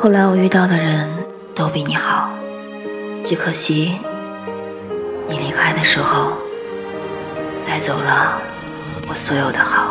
后来我遇到的人都比你好。只可惜你离开的时候带走了我所有的好。